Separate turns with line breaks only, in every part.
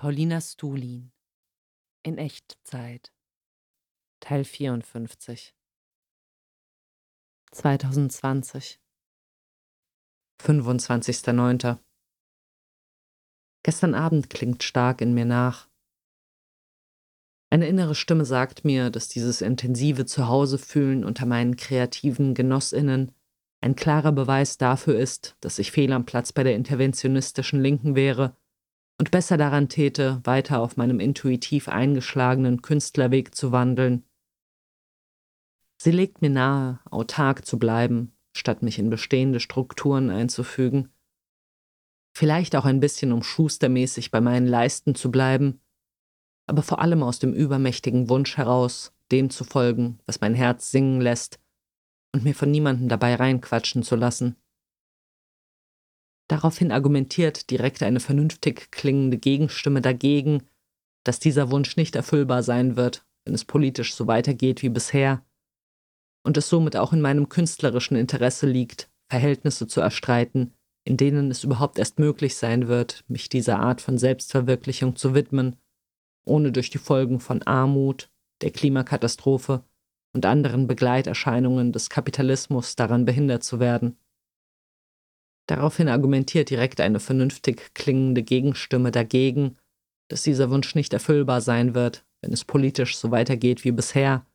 Paulina Stulin in Echtzeit Teil 54 2020 25.09. Gestern Abend klingt stark in mir nach. Eine innere Stimme sagt mir, dass dieses intensive Zuhausefühlen unter meinen kreativen Genossinnen ein klarer Beweis dafür ist, dass ich fehl am Platz bei der interventionistischen Linken wäre und besser daran täte, weiter auf meinem intuitiv eingeschlagenen Künstlerweg zu wandeln. Sie legt mir nahe, autark zu bleiben, statt mich in bestehende Strukturen einzufügen. Vielleicht auch ein bisschen, um schustermäßig bei meinen Leisten zu bleiben, aber vor allem aus dem übermächtigen Wunsch heraus, dem zu folgen, was mein Herz singen lässt, und mir von niemandem dabei reinquatschen zu lassen. Daraufhin argumentiert direkt eine vernünftig klingende Gegenstimme dagegen, dass dieser Wunsch nicht erfüllbar sein wird, wenn es politisch so weitergeht wie bisher, und es somit auch in meinem künstlerischen Interesse liegt, Verhältnisse zu erstreiten, in denen es überhaupt erst möglich sein wird, mich dieser Art von Selbstverwirklichung zu widmen, ohne durch die Folgen von Armut, der Klimakatastrophe und anderen Begleiterscheinungen des Kapitalismus daran behindert zu werden. Daraufhin argumentiert direkt eine vernünftig klingende Gegenstimme dagegen, dass dieser Wunsch nicht erfüllbar sein wird, wenn es politisch so weitergeht wie bisher,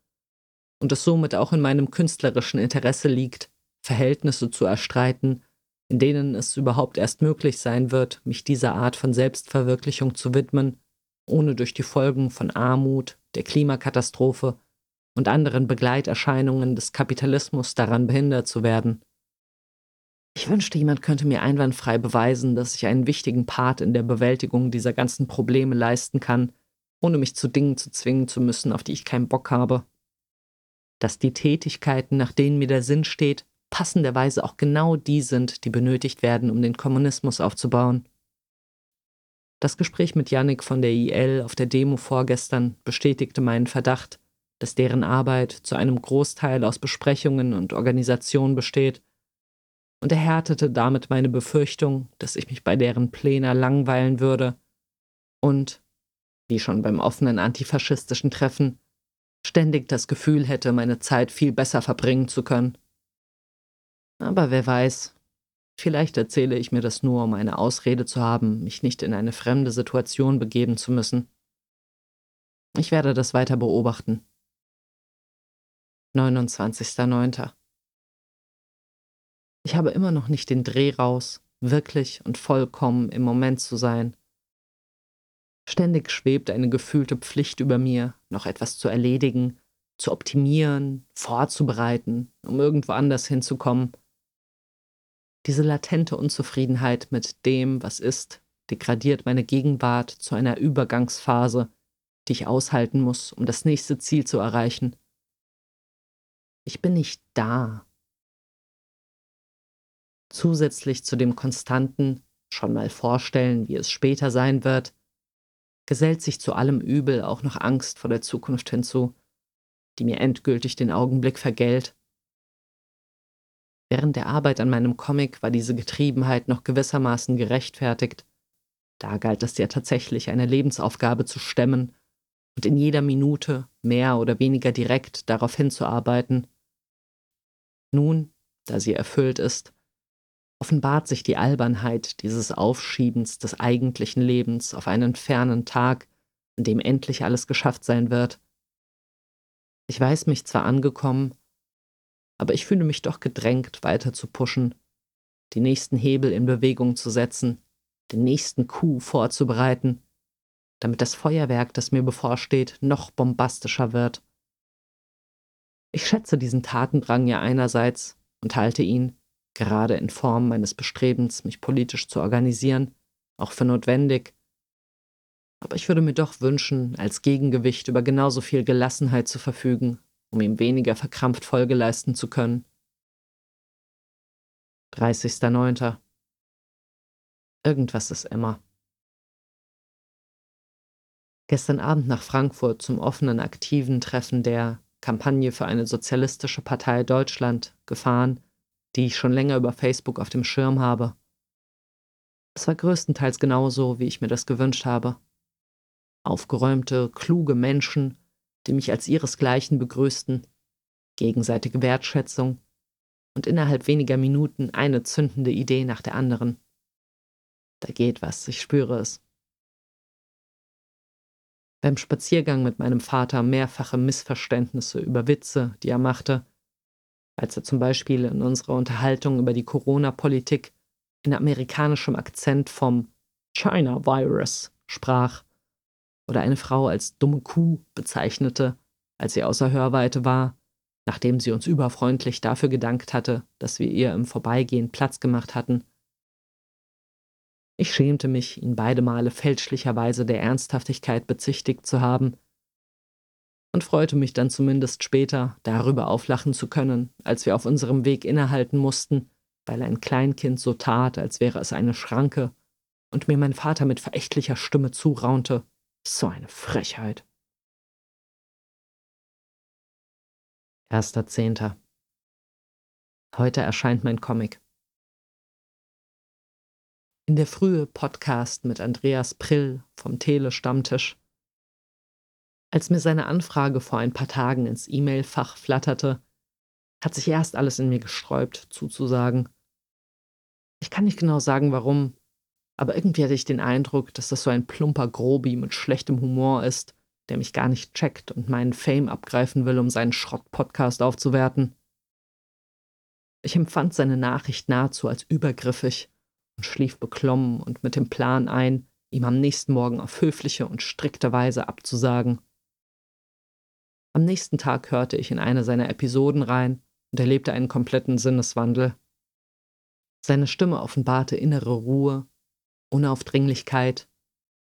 und es somit auch in meinem künstlerischen Interesse liegt, Verhältnisse zu erstreiten, in denen es überhaupt erst möglich sein wird, mich dieser Art von Selbstverwirklichung zu widmen, ohne durch die Folgen von Armut, der Klimakatastrophe und anderen Begleiterscheinungen des Kapitalismus daran behindert zu werden. Ich wünschte, jemand könnte mir einwandfrei beweisen, dass ich einen wichtigen Part in der Bewältigung dieser ganzen Probleme leisten kann, ohne mich zu Dingen zu zwingen zu müssen, auf die ich keinen Bock habe. Dass die Tätigkeiten, nach denen mir der Sinn steht, passenderweise auch genau die sind, die benötigt werden, um den Kommunismus aufzubauen. Das Gespräch mit Yannick von der IL auf der Demo vorgestern bestätigte meinen Verdacht, dass deren Arbeit zu einem Großteil aus Besprechungen und Organisation besteht und erhärtete damit meine Befürchtung, dass ich mich bei deren Pläne langweilen würde und, wie schon beim offenen antifaschistischen Treffen, ständig das Gefühl hätte, meine Zeit viel besser verbringen zu können. Aber wer weiß, vielleicht erzähle ich mir das nur, um eine Ausrede zu haben, mich nicht in eine fremde Situation begeben zu müssen. Ich werde das weiter beobachten. 29.09. Ich habe immer noch nicht den Dreh raus, wirklich und vollkommen im Moment zu sein. Ständig schwebt eine gefühlte Pflicht über mir, noch etwas zu erledigen, zu optimieren, vorzubereiten, um irgendwo anders hinzukommen. Diese latente Unzufriedenheit mit dem, was ist, degradiert meine Gegenwart zu einer Übergangsphase, die ich aushalten muss, um das nächste Ziel zu erreichen. Ich bin nicht da, zusätzlich zu dem konstanten schon mal vorstellen, wie es später sein wird, gesellt sich zu allem Übel auch noch Angst vor der Zukunft hinzu, die mir endgültig den Augenblick vergällt. Während der Arbeit an meinem Comic war diese Getriebenheit noch gewissermaßen gerechtfertigt. Da galt es ja tatsächlich, eine Lebensaufgabe zu stemmen und in jeder Minute mehr oder weniger direkt darauf hinzuarbeiten. Nun, da sie erfüllt ist, offenbart sich die Albernheit dieses Aufschiebens des eigentlichen Lebens auf einen fernen Tag, an dem endlich alles geschafft sein wird. Ich weiß mich zwar angekommen, aber ich fühle mich doch gedrängt, weiter zu pushen, die nächsten Hebel in Bewegung zu setzen, den nächsten Coup vorzubereiten, damit das Feuerwerk, das mir bevorsteht, noch bombastischer wird. Ich schätze diesen Tatendrang ja einerseits und halte ihn, gerade in Form meines Bestrebens, mich politisch zu organisieren, auch für notwendig. Aber ich würde mir doch wünschen, als Gegengewicht über genauso viel Gelassenheit zu verfügen, um ihm weniger verkrampft Folge leisten zu können. 30.09. Irgendwas ist immer. Gestern Abend nach Frankfurt zum offenen aktiven Treffen der Kampagne für eine sozialistische Partei Deutschland gefahren die ich schon länger über Facebook auf dem Schirm habe. Es war größtenteils genauso, wie ich mir das gewünscht habe. Aufgeräumte, kluge Menschen, die mich als ihresgleichen begrüßten, gegenseitige Wertschätzung und innerhalb weniger Minuten eine zündende Idee nach der anderen. Da geht was, ich spüre es. Beim Spaziergang mit meinem Vater mehrfache Missverständnisse über Witze, die er machte, als er zum Beispiel in unserer Unterhaltung über die Corona-Politik in amerikanischem Akzent vom China Virus sprach oder eine Frau als dumme Kuh bezeichnete, als sie außer Hörweite war, nachdem sie uns überfreundlich dafür gedankt hatte, dass wir ihr im Vorbeigehen Platz gemacht hatten. Ich schämte mich, ihn beide Male fälschlicherweise der Ernsthaftigkeit bezichtigt zu haben und freute mich dann zumindest später, darüber auflachen zu können, als wir auf unserem Weg innehalten mussten, weil ein Kleinkind so tat, als wäre es eine Schranke, und mir mein Vater mit verächtlicher Stimme zuraunte. So eine Frechheit. Erster Zehnter. Heute erscheint mein Comic. In der Frühe Podcast mit Andreas Prill vom Tele-Stammtisch. Als mir seine Anfrage vor ein paar Tagen ins E-Mail-Fach flatterte, hat sich erst alles in mir gesträubt, zuzusagen. Ich kann nicht genau sagen, warum, aber irgendwie hatte ich den Eindruck, dass das so ein plumper Grobi mit schlechtem Humor ist, der mich gar nicht checkt und meinen Fame abgreifen will, um seinen Schrott-Podcast aufzuwerten. Ich empfand seine Nachricht nahezu als übergriffig und schlief beklommen und mit dem Plan ein, ihm am nächsten Morgen auf höfliche und strikte Weise abzusagen. Am nächsten Tag hörte ich in eine seiner Episoden rein und erlebte einen kompletten Sinneswandel. Seine Stimme offenbarte innere Ruhe Unaufdringlichkeit,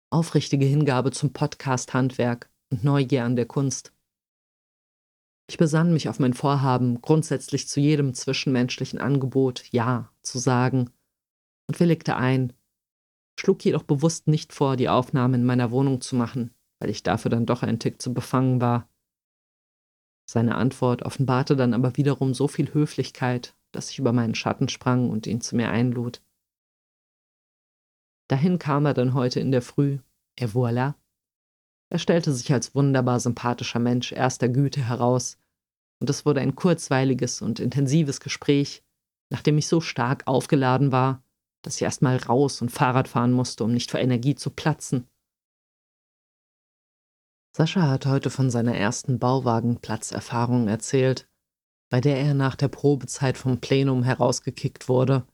aufrichtige Hingabe zum Podcast-Handwerk und Neugier an der Kunst. Ich besann mich auf mein Vorhaben, grundsätzlich zu jedem zwischenmenschlichen Angebot Ja zu sagen und willigte ein, schlug jedoch bewusst nicht vor, die Aufnahme in meiner Wohnung zu machen, weil ich dafür dann doch ein Tick zu befangen war. Seine Antwort offenbarte dann aber wiederum so viel Höflichkeit, dass ich über meinen Schatten sprang und ihn zu mir einlud. Dahin kam er dann heute in der Früh, et voilà. Er stellte sich als wunderbar sympathischer Mensch erster Güte heraus, und es wurde ein kurzweiliges und intensives Gespräch, nachdem ich so stark aufgeladen war, dass ich erst mal raus und Fahrrad fahren musste, um nicht vor Energie zu platzen. Sascha hat heute von seiner ersten Bauwagenplatzerfahrung erzählt, bei der er nach der Probezeit vom Plenum herausgekickt wurde,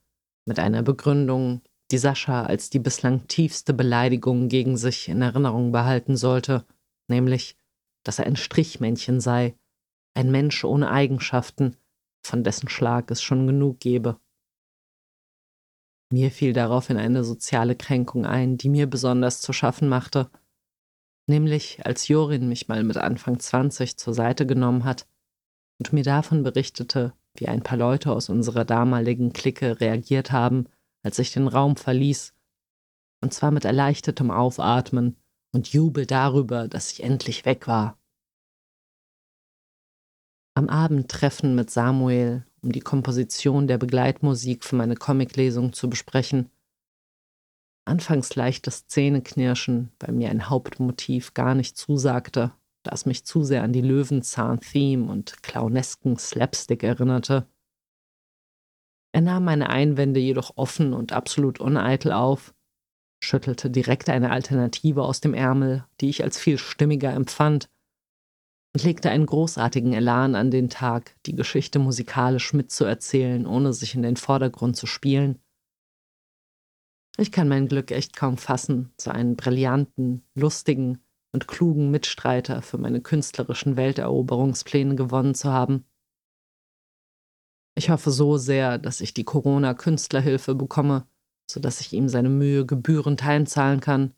mit einer Begründung, die Sascha als die bislang tiefste Beleidigung gegen sich in Erinnerung behalten sollte, nämlich, dass er ein Strichmännchen sei, ein Mensch ohne Eigenschaften, von dessen Schlag es schon genug gebe. Mir fiel daraufhin eine soziale Kränkung ein, die mir besonders zu schaffen machte, nämlich als Jorin mich mal mit Anfang 20 zur Seite genommen hat und mir davon berichtete, wie ein paar Leute aus unserer damaligen Clique reagiert haben, als ich den Raum verließ, und zwar mit erleichtertem Aufatmen und Jubel darüber, dass ich endlich weg war. Am Abendtreffen mit Samuel, um die Komposition der Begleitmusik für meine Comiclesung zu besprechen. Anfangs leichtes Zähneknirschen, weil mir ein Hauptmotiv gar nicht zusagte, da es mich zu sehr an die Löwenzahn-Theme und clownesken Slapstick erinnerte. Er nahm meine Einwände jedoch offen und absolut uneitel auf, schüttelte direkt eine Alternative aus dem Ärmel, die ich als viel stimmiger empfand, und legte einen großartigen Elan an den Tag, die Geschichte musikalisch mitzuerzählen, ohne sich in den Vordergrund zu spielen. Ich kann mein Glück echt kaum fassen, so einen brillanten, lustigen und klugen Mitstreiter für meine künstlerischen Welteroberungspläne gewonnen zu haben. Ich hoffe so sehr, dass ich die Corona-Künstlerhilfe bekomme, sodass ich ihm seine Mühe gebührend heimzahlen kann.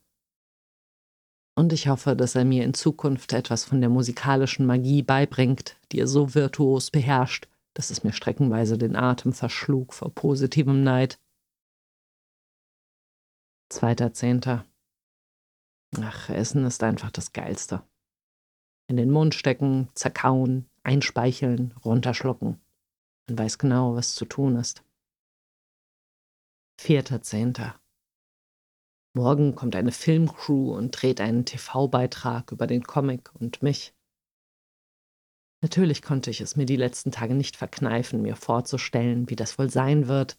Und ich hoffe, dass er mir in Zukunft etwas von der musikalischen Magie beibringt, die er so virtuos beherrscht, dass es mir streckenweise den Atem verschlug vor positivem Neid. Zweiter Zehnter. Ach, Essen ist einfach das Geilste. In den Mund stecken, zerkauen, einspeicheln, runterschlucken. Man weiß genau, was zu tun ist. Vierter Zehnter. Morgen kommt eine Filmcrew und dreht einen TV-Beitrag über den Comic und mich. Natürlich konnte ich es mir die letzten Tage nicht verkneifen, mir vorzustellen, wie das wohl sein wird,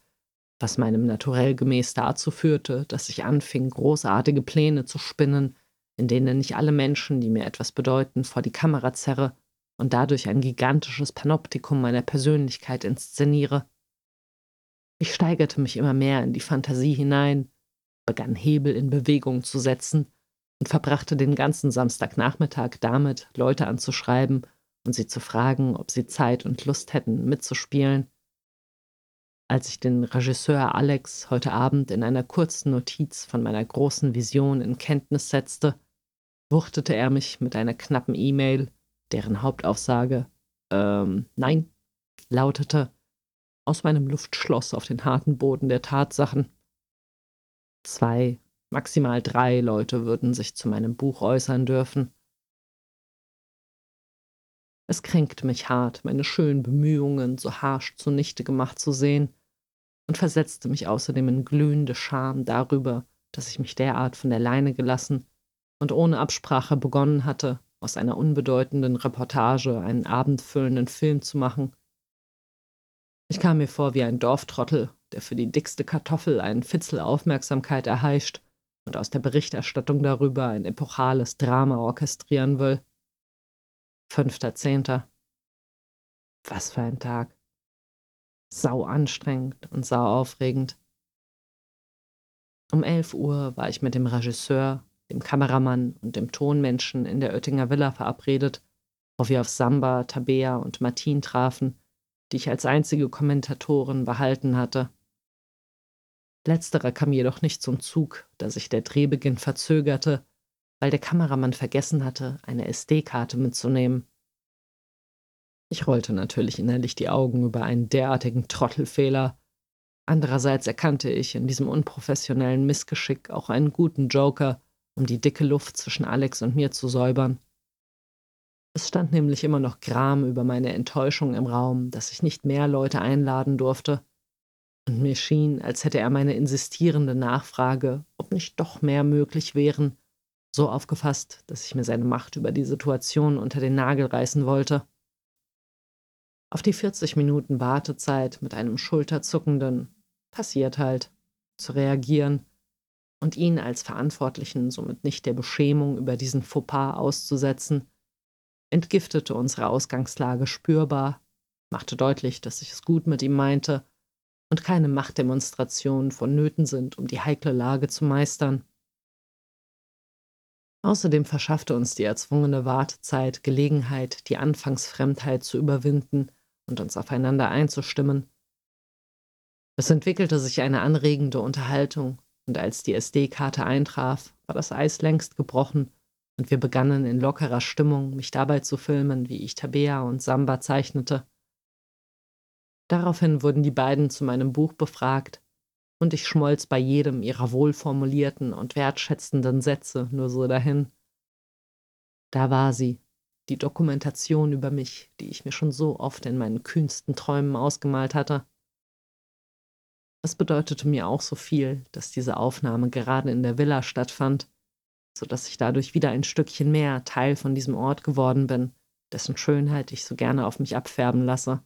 was meinem Naturell gemäß dazu führte, dass ich anfing, großartige Pläne zu spinnen, in denen ich alle Menschen, die mir etwas bedeuten, vor die Kamera zerre und dadurch ein gigantisches Panoptikum meiner Persönlichkeit inszeniere. Ich steigerte mich immer mehr in die Fantasie hinein, begann Hebel in Bewegung zu setzen und verbrachte den ganzen Samstagnachmittag damit, Leute anzuschreiben und sie zu fragen, ob sie Zeit und Lust hätten, mitzuspielen. Als ich den Regisseur Alex heute Abend in einer kurzen Notiz von meiner großen Vision in Kenntnis setzte, wuchtete er mich mit einer knappen E-Mail, deren Hauptaussage ähm, nein lautete, aus meinem Luftschloss auf den harten Boden der Tatsachen. Zwei, maximal drei Leute würden sich zu meinem Buch äußern dürfen. Es kränkte mich hart, meine schönen Bemühungen so harsch zunichte gemacht zu sehen, und versetzte mich außerdem in glühende Scham darüber, dass ich mich derart von der Leine gelassen und ohne Absprache begonnen hatte, aus einer unbedeutenden Reportage einen abendfüllenden Film zu machen. Ich kam mir vor wie ein Dorftrottel, der für die dickste Kartoffel einen Fitzel Aufmerksamkeit erheischt und aus der Berichterstattung darüber ein epochales Drama orchestrieren will. Fünfter Zehnter. Was für ein Tag. Sau anstrengend und sau aufregend. Um elf Uhr war ich mit dem Regisseur, dem Kameramann und dem Tonmenschen in der Oettinger Villa verabredet, wo wir auf Samba, Tabea und Martin trafen, die ich als einzige Kommentatorin behalten hatte. Letzterer kam jedoch nicht zum Zug, da sich der Drehbeginn verzögerte, weil der Kameramann vergessen hatte, eine SD-Karte mitzunehmen. Ich rollte natürlich innerlich die Augen über einen derartigen Trottelfehler. Andererseits erkannte ich in diesem unprofessionellen Missgeschick auch einen guten Joker, um die dicke Luft zwischen Alex und mir zu säubern. Es stand nämlich immer noch Gram über meine Enttäuschung im Raum, dass ich nicht mehr Leute einladen durfte. Und mir schien, als hätte er meine insistierende Nachfrage, ob nicht doch mehr möglich wären, so aufgefasst, dass ich mir seine Macht über die Situation unter den Nagel reißen wollte. Auf die 40 Minuten Wartezeit mit einem schulterzuckenden passiert halt zu reagieren und ihn als Verantwortlichen somit nicht der Beschämung über diesen Fauxpas auszusetzen, entgiftete unsere Ausgangslage spürbar, machte deutlich, dass ich es gut mit ihm meinte und keine Machtdemonstrationen vonnöten sind, um die heikle Lage zu meistern. Außerdem verschaffte uns die erzwungene Wartezeit Gelegenheit, die Anfangsfremdheit zu überwinden und uns aufeinander einzustimmen. Es entwickelte sich eine anregende Unterhaltung, und als die SD-Karte eintraf, war das Eis längst gebrochen und wir begannen in lockerer Stimmung, mich dabei zu filmen, wie ich Tabea und Samba zeichnete. Daraufhin wurden die beiden zu meinem Buch befragt, und ich schmolz bei jedem ihrer wohlformulierten und wertschätzenden Sätze nur so dahin. Da war sie, die Dokumentation über mich, die ich mir schon so oft in meinen kühnsten Träumen ausgemalt hatte. Es bedeutete mir auch so viel, dass diese Aufnahme gerade in der Villa stattfand, so dass ich dadurch wieder ein Stückchen mehr Teil von diesem Ort geworden bin, dessen Schönheit ich so gerne auf mich abfärben lasse.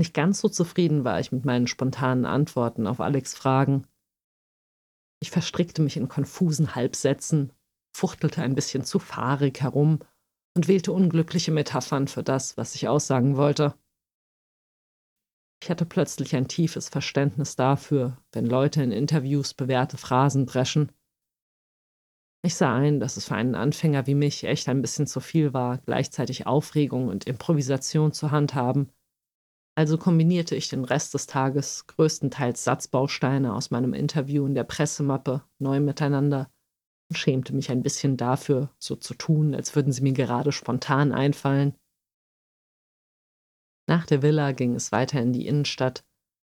Nicht ganz so zufrieden war ich mit meinen spontanen Antworten auf Alex Fragen. Ich verstrickte mich in konfusen Halbsätzen, fuchtelte ein bisschen zu fahrig herum und wählte unglückliche Metaphern für das, was ich aussagen wollte. Ich hatte plötzlich ein tiefes Verständnis dafür, wenn Leute in Interviews bewährte Phrasen dreschen. Ich sah ein, dass es für einen Anfänger wie mich echt ein bisschen zu viel war, gleichzeitig Aufregung und Improvisation zu handhaben. Also kombinierte ich den Rest des Tages größtenteils Satzbausteine aus meinem Interview in der Pressemappe neu miteinander und schämte mich ein bisschen dafür, so zu tun, als würden sie mir gerade spontan einfallen. Nach der Villa ging es weiter in die Innenstadt,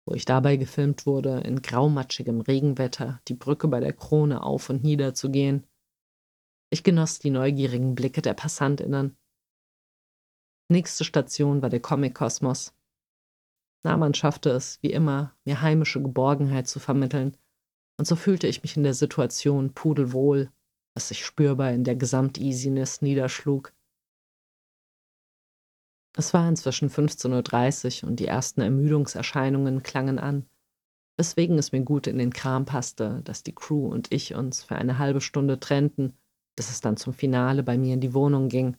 wo ich dabei gefilmt wurde, in graumatschigem Regenwetter die Brücke bei der Krone auf und nieder zu gehen. Ich genoss die neugierigen Blicke der Passantinnen. Nächste Station war der Comic-Kosmos. Nahmann schaffte es, wie immer, mir heimische Geborgenheit zu vermitteln Und so fühlte ich mich in der Situation pudelwohl, was sich spürbar in der Gesamteasiness niederschlug. Es war inzwischen 15.30 Uhr und die ersten Ermüdungserscheinungen klangen an, weswegen es mir gut in den Kram passte, dass die Crew und ich uns für eine halbe Stunde trennten, bis es dann zum Finale bei mir in die Wohnung ging.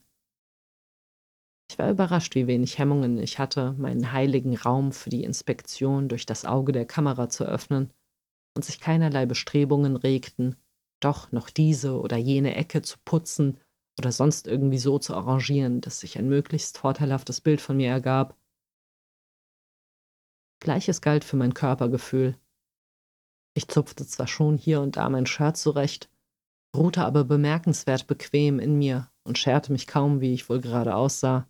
Ich war überrascht, wie wenig Hemmungen ich hatte, meinen heiligen Raum für die Inspektion durch das Auge der Kamera zu öffnen, und sich keinerlei Bestrebungen regten, doch noch diese oder jene Ecke zu putzen oder sonst irgendwie so zu arrangieren, dass sich ein möglichst vorteilhaftes Bild von mir ergab. Gleiches galt für mein Körpergefühl. Ich zupfte zwar schon hier und da mein Shirt zurecht, ruhte aber bemerkenswert bequem in mir und scherte mich kaum, wie ich wohl gerade aussah.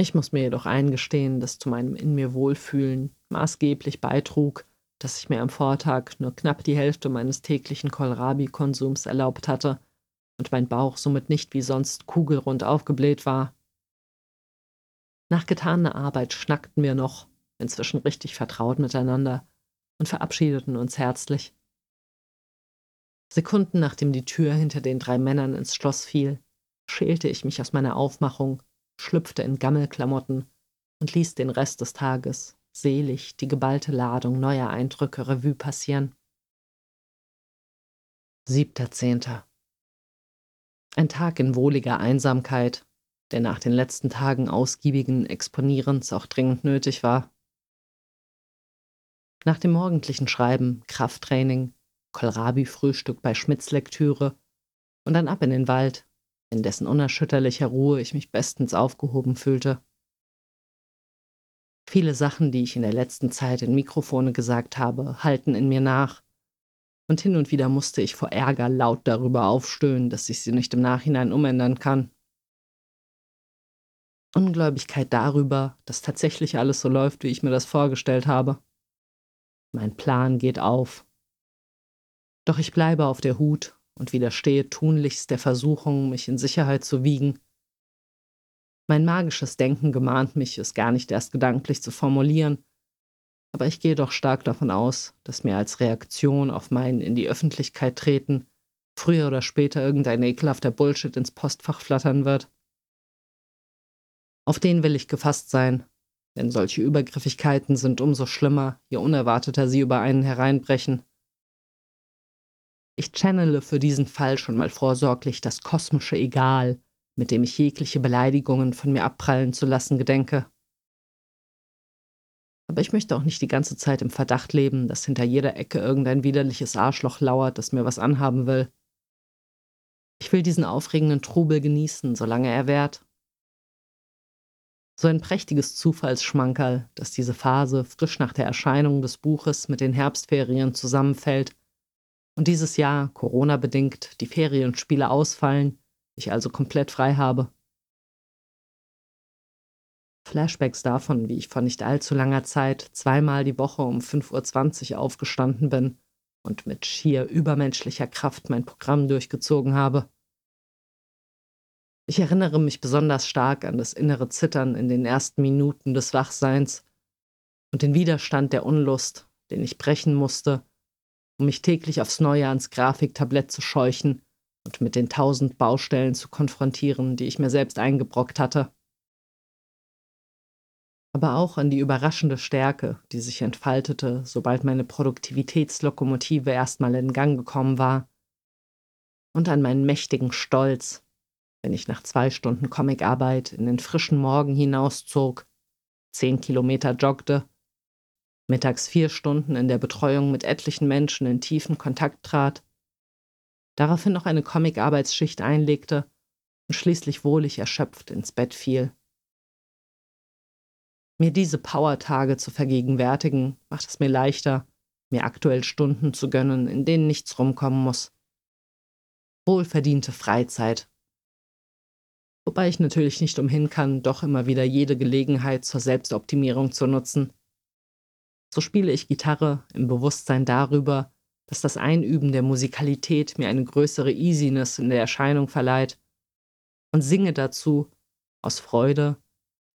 Ich muss mir jedoch eingestehen, dass zu meinem in mir Wohlfühlen maßgeblich beitrug, dass ich mir am Vortag nur knapp die Hälfte meines täglichen Kohlrabi-Konsums erlaubt hatte und mein Bauch somit nicht wie sonst kugelrund aufgebläht war. Nach getaner Arbeit schnackten wir noch, inzwischen richtig vertraut miteinander, und verabschiedeten uns herzlich. Sekunden nachdem die Tür hinter den drei Männern ins Schloss fiel, schälte ich mich aus meiner Aufmachung, schlüpfte in Gammelklamotten und ließ den Rest des Tages selig die geballte Ladung neuer Eindrücke Revue passieren. Siebter Zehnter. Ein Tag in wohliger Einsamkeit, der nach den letzten Tagen ausgiebigen Exponierens auch dringend nötig war. Nach dem morgendlichen Schreiben, Krafttraining, Kohlrabi-Frühstück bei Schmidts Lektüre und dann ab in den Wald, in dessen unerschütterlicher Ruhe ich mich bestens aufgehoben fühlte. Viele Sachen, die ich in der letzten Zeit in Mikrofone gesagt habe, halten in mir nach, und hin und wieder musste ich vor Ärger laut darüber aufstöhnen, dass ich sie nicht im Nachhinein umändern kann. Ungläubigkeit darüber, dass tatsächlich alles so läuft, wie ich mir das vorgestellt habe. Mein Plan geht auf. Doch ich bleibe auf der Hut und widerstehe tunlichst der Versuchung, mich in Sicherheit zu wiegen. Mein magisches Denken gemahnt mich, es gar nicht erst gedanklich zu formulieren, aber ich gehe doch stark davon aus, dass mir als Reaktion auf mein in die Öffentlichkeit treten früher oder später irgendein ekelhafter Bullshit ins Postfach flattern wird. Auf den will ich gefasst sein, denn solche Übergriffigkeiten sind umso schlimmer, je unerwarteter sie über einen hereinbrechen. Ich channele für diesen Fall schon mal vorsorglich das kosmische Egal, mit dem ich jegliche Beleidigungen von mir abprallen zu lassen gedenke. Aber ich möchte auch nicht die ganze Zeit im Verdacht leben, dass hinter jeder Ecke irgendein widerliches Arschloch lauert, das mir was anhaben will. Ich will diesen aufregenden Trubel genießen, solange er währt. So ein prächtiges Zufallsschmankerl, dass diese Phase frisch nach der Erscheinung des Buches mit den Herbstferien zusammenfällt und dieses Jahr, Corona-bedingt, die Ferienspiele ausfallen, ich also komplett frei habe. Flashbacks davon, wie ich vor nicht allzu langer Zeit zweimal die Woche um 5.20 Uhr aufgestanden bin und mit schier übermenschlicher Kraft mein Programm durchgezogen habe. Ich erinnere mich besonders stark an das innere Zittern in den ersten Minuten des Wachseins und den Widerstand der Unlust, den ich brechen musste, um mich täglich aufs Neue ans Grafiktablett zu scheuchen und mit den tausend Baustellen zu konfrontieren, die ich mir selbst eingebrockt hatte. Aber auch an die überraschende Stärke, die sich entfaltete, sobald meine Produktivitätslokomotive erstmal in Gang gekommen war, und an meinen mächtigen Stolz, wenn ich nach zwei Stunden Comicarbeit in den frischen Morgen hinauszog, zehn Kilometer joggte, mittags vier Stunden in der Betreuung mit etlichen Menschen in tiefen Kontakt trat, daraufhin noch eine Comicarbeitsschicht einlegte und schließlich wohlig erschöpft ins Bett fiel. Mir diese Power-Tage zu vergegenwärtigen, macht es mir leichter, mir aktuell Stunden zu gönnen, in denen nichts rumkommen muss. Wohlverdiente Freizeit. Wobei ich natürlich nicht umhin kann, doch immer wieder jede Gelegenheit zur Selbstoptimierung zu nutzen. So spiele ich Gitarre im Bewusstsein darüber, dass das Einüben der Musikalität mir eine größere Easiness in der Erscheinung verleiht und singe dazu aus Freude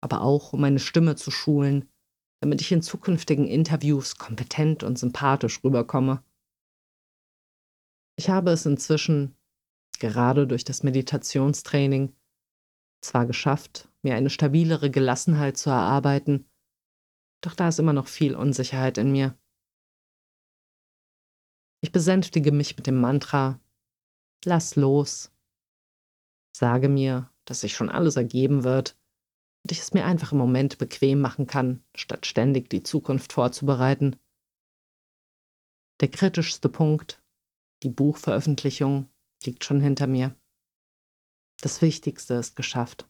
aber auch um meine Stimme zu schulen, damit ich in zukünftigen Interviews kompetent und sympathisch rüberkomme. Ich habe es inzwischen, gerade durch das Meditationstraining, zwar geschafft, mir eine stabilere Gelassenheit zu erarbeiten, doch da ist immer noch viel Unsicherheit in mir. Ich besänftige mich mit dem Mantra, lass los. Sage mir, dass sich schon alles ergeben wird und ich es mir einfach im Moment bequem machen kann, statt ständig die Zukunft vorzubereiten. Der kritischste Punkt, die Buchveröffentlichung, liegt schon hinter mir. Das Wichtigste ist geschafft.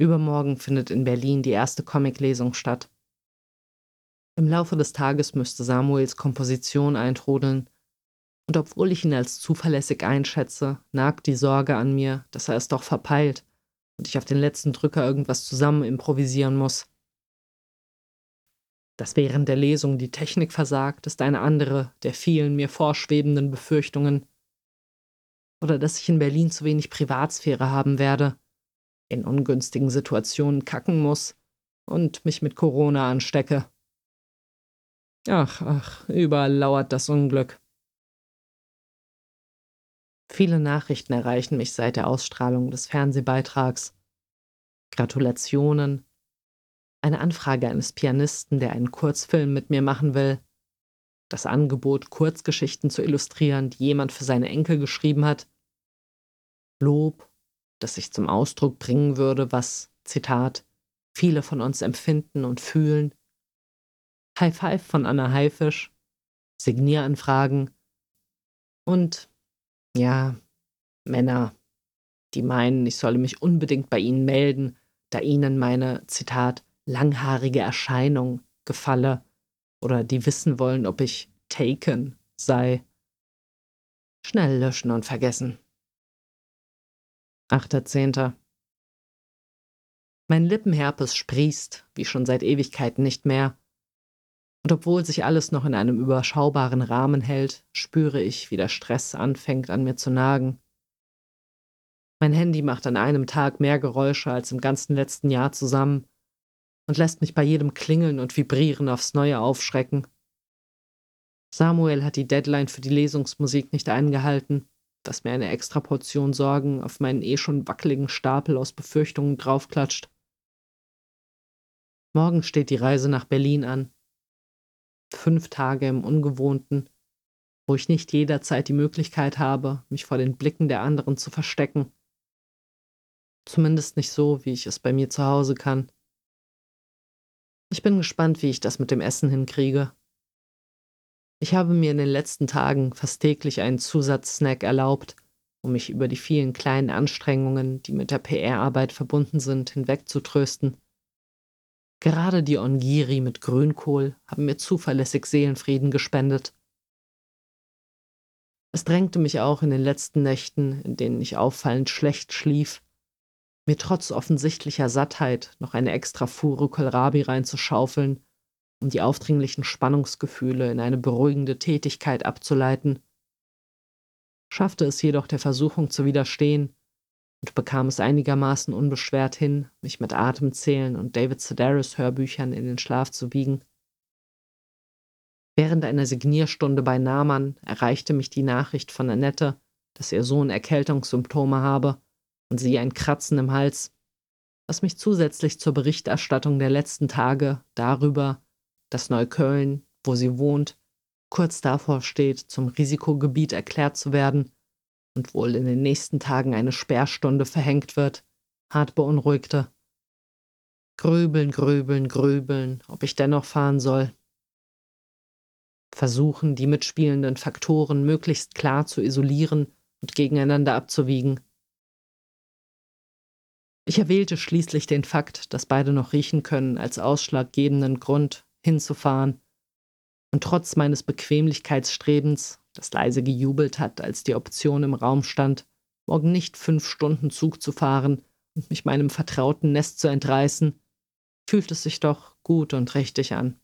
Übermorgen findet in Berlin die erste Comiclesung statt. Im Laufe des Tages müsste Samuels Komposition eintrudeln, und obwohl ich ihn als zuverlässig einschätze, nagt die Sorge an mir, dass er es doch verpeilt und ich auf den letzten Drücker irgendwas zusammen improvisieren muss. Dass während der Lesung die Technik versagt, ist eine andere der vielen mir vorschwebenden Befürchtungen. Oder dass ich in Berlin zu wenig Privatsphäre haben werde, in ungünstigen Situationen kacken muss und mich mit Corona anstecke. Ach, ach, überall lauert das Unglück. Viele Nachrichten erreichen mich seit der Ausstrahlung des Fernsehbeitrags. Gratulationen, eine Anfrage eines Pianisten, der einen Kurzfilm mit mir machen will, das Angebot, Kurzgeschichten zu illustrieren, die jemand für seine Enkel geschrieben hat, Lob das sich zum Ausdruck bringen würde, was, Zitat, viele von uns empfinden und fühlen. High Five von Anna Haifisch, Signieranfragen und, ja, Männer, die meinen, ich solle mich unbedingt bei ihnen melden, da ihnen meine, Zitat, langhaarige Erscheinung gefalle oder die wissen wollen, ob ich taken sei. Schnell löschen und vergessen. 8.10. Mein Lippenherpes sprießt, wie schon seit Ewigkeiten nicht mehr. Und obwohl sich alles noch in einem überschaubaren Rahmen hält, spüre ich, wie der Stress anfängt an mir zu nagen. Mein Handy macht an einem Tag mehr Geräusche als im ganzen letzten Jahr zusammen und lässt mich bei jedem Klingeln und Vibrieren aufs Neue aufschrecken. Samuel hat die Deadline für die Lesungsmusik nicht eingehalten dass mir eine extra Portion Sorgen auf meinen eh schon wackeligen Stapel aus Befürchtungen draufklatscht. Morgen steht die Reise nach Berlin an. Fünf Tage im Ungewohnten, wo ich nicht jederzeit die Möglichkeit habe, mich vor den Blicken der anderen zu verstecken. Zumindest nicht so, wie ich es bei mir zu Hause kann. Ich bin gespannt, wie ich das mit dem Essen hinkriege. Ich habe mir in den letzten Tagen fast täglich einen Zusatzsnack erlaubt, um mich über die vielen kleinen Anstrengungen, die mit der PR-Arbeit verbunden sind, hinwegzutrösten. Gerade die Ongiri mit Grünkohl haben mir zuverlässig Seelenfrieden gespendet. Es drängte mich auch in den letzten Nächten, in denen ich auffallend schlecht schlief, mir trotz offensichtlicher Sattheit noch eine extra Fuhre Kohlrabi reinzuschaufeln um die aufdringlichen Spannungsgefühle in eine beruhigende Tätigkeit abzuleiten, schaffte es jedoch der Versuchung zu widerstehen und bekam es einigermaßen unbeschwert hin, mich mit Atemzählen und David Sedaris Hörbüchern in den Schlaf zu wiegen. Während einer Signierstunde bei Nahmann erreichte mich die Nachricht von Annette, dass ihr Sohn Erkältungssymptome habe und sie ein Kratzen im Hals, was mich zusätzlich zur Berichterstattung der letzten Tage darüber, dass Neukölln, wo sie wohnt, kurz davor steht, zum Risikogebiet erklärt zu werden und wohl in den nächsten Tagen eine Sperrstunde verhängt wird, hart beunruhigte. Grübeln, grübeln, grübeln, ob ich dennoch fahren soll. Versuchen, die mitspielenden Faktoren möglichst klar zu isolieren und gegeneinander abzuwiegen. Ich erwählte schließlich den Fakt, dass beide noch riechen können, als ausschlaggebenden Grund, hinzufahren. Und trotz meines Bequemlichkeitsstrebens, das leise gejubelt hat, als die Option im Raum stand, morgen nicht fünf Stunden Zug zu fahren und mich meinem vertrauten Nest zu entreißen, fühlt es sich doch gut und richtig an.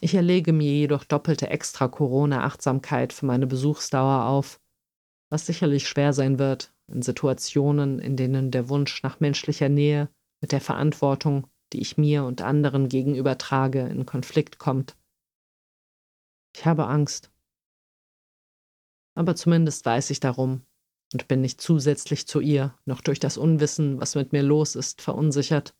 Ich erlege mir jedoch doppelte extra Corona-Achtsamkeit für meine Besuchsdauer auf, was sicherlich schwer sein wird in Situationen, in denen der Wunsch nach menschlicher Nähe mit der Verantwortung, die ich mir und anderen gegenüber trage, in Konflikt kommt. Ich habe Angst. Aber zumindest weiß ich darum und bin nicht zusätzlich zu ihr, noch durch das Unwissen, was mit mir los ist, verunsichert.